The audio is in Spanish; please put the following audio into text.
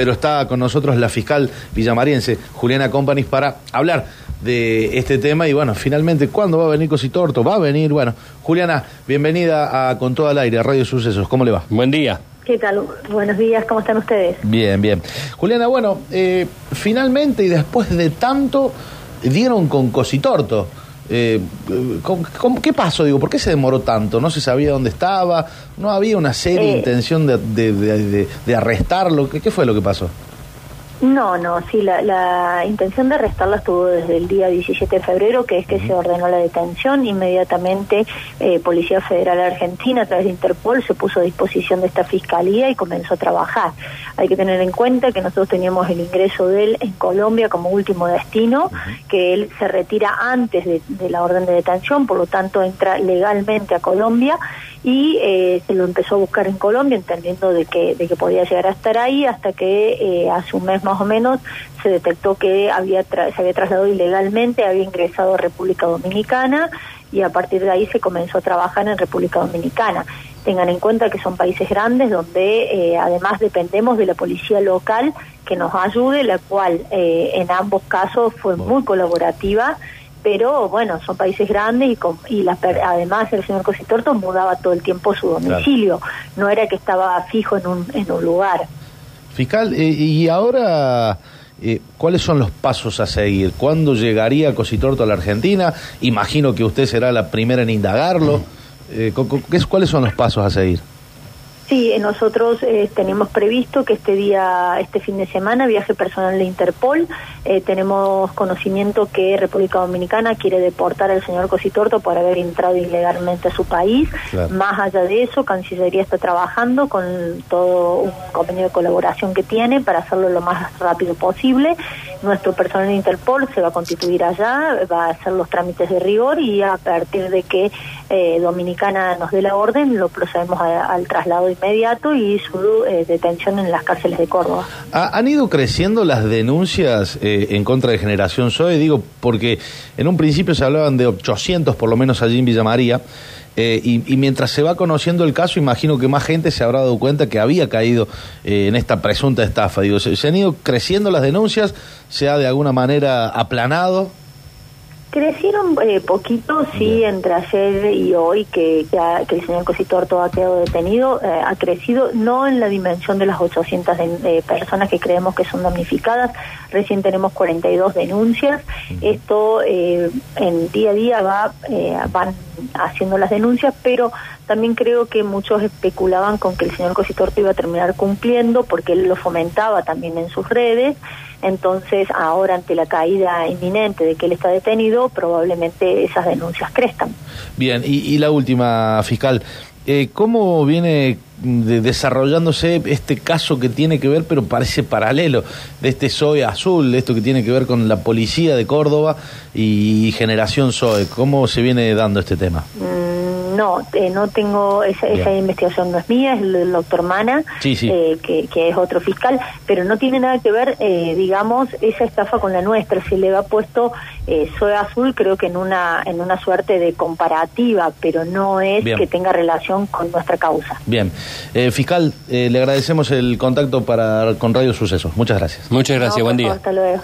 pero está con nosotros la fiscal villamariense, Juliana Companis, para hablar de este tema y bueno, finalmente, ¿cuándo va a venir Cositorto? Va a venir, bueno, Juliana, bienvenida a Con Todo al Aire, a Radio Sucesos, ¿cómo le va? Buen día. ¿Qué tal? Buenos días, ¿cómo están ustedes? Bien, bien. Juliana, bueno, eh, finalmente y después de tanto, dieron con Cositorto. Eh, ¿cómo- cómo- ¿Qué pasó? Digo, ¿por qué se demoró tanto? ¿No se sabía dónde estaba? ¿No había una seria Eh. intención de, de- de- de- de arrestarlo? ¿Qué, ¿Qué fue lo que pasó? No, no, sí, la, la intención de arrestarla estuvo desde el día 17 de febrero, que es que se ordenó la detención. Inmediatamente, eh, Policía Federal Argentina, a través de Interpol, se puso a disposición de esta fiscalía y comenzó a trabajar. Hay que tener en cuenta que nosotros teníamos el ingreso de él en Colombia como último destino, que él se retira antes de, de la orden de detención, por lo tanto entra legalmente a Colombia y eh, se lo empezó a buscar en Colombia entendiendo de que de que podía llegar a estar ahí hasta que eh, hace un mes más o menos se detectó que había tra- se había trasladado ilegalmente había ingresado a República Dominicana y a partir de ahí se comenzó a trabajar en República Dominicana. Tengan en cuenta que son países grandes donde eh, además dependemos de la policía local que nos ayude la cual eh, en ambos casos fue muy colaborativa pero bueno, son países grandes y, con- y la además el señor Cositorto mudaba todo el tiempo su domicilio, no era que estaba fijo en un, en un lugar. Fiscal, eh, y ahora, eh, ¿cuáles son los pasos a seguir? ¿Cuándo llegaría Cositorto a la Argentina? Imagino que usted será la primera en indagarlo. Eh, cu- cu- ¿qué es- ¿Cuáles son los pasos a seguir? Sí, nosotros eh, tenemos previsto que este día, este fin de semana, viaje personal de Interpol. Eh, tenemos conocimiento que República Dominicana quiere deportar al señor Cositorto por haber entrado ilegalmente a su país. Claro. Más allá de eso, Cancillería está trabajando con todo un convenio de colaboración que tiene para hacerlo lo más rápido posible. Nuestro personal de Interpol se va a constituir allá, va a hacer los trámites de rigor y a partir de que eh, Dominicana nos dé la orden, lo procedemos a- al traslado inmediato y su eh, detención en las cárceles de Córdoba. Ha- ¿Han ido creciendo las denuncias eh, en contra de Generación Zoe? Digo, porque en un principio se hablaban de 800 por lo menos allí en Villa María, eh, y, y mientras se va conociendo el caso, imagino que más gente se habrá dado cuenta que había caído eh, en esta presunta estafa. Digo, ¿se, se han ido creciendo las denuncias? ¿Se ha de alguna manera aplanado? Crecieron eh, poquito, sí, Bien. entre ayer y hoy que, que, ha- que el señor Cositorto ha quedado detenido, eh, ha crecido no en la dimensión de las 800 de- de personas que creemos que son damnificadas, recién tenemos 42 denuncias, esto eh, en día a día va eh, van haciendo las denuncias, pero también creo que muchos especulaban con que el señor Cositorto iba a terminar cumpliendo porque él lo fomentaba también en sus redes, entonces ahora ante la caída inminente de que él está detenido, probablemente esas denuncias crezcan. Bien, y, y la última, fiscal. Eh, ¿Cómo viene de- desarrollándose este caso que tiene que ver, pero parece paralelo, de este SOE azul, de esto que tiene que ver con la policía de Córdoba y Generación SOE? ¿Cómo se viene dando este tema? Mm, No, eh, no tengo, esa, esa investigación no es mía, es el doctor Mana, Sí, sí. eh, que, que es otro fiscal, pero no tiene nada que ver, eh, digamos, esa estafa con la nuestra. Se le ha puesto eh, SOE Azul, creo que en una, en una suerte de comparativa, pero no es Bien. que tenga relación con nuestra causa. Bien, Eh, fiscal, eh, le agradecemos el contacto para con Radio Sucesos. Muchas gracias. Muchas gracias, No, buen día. Hasta luego.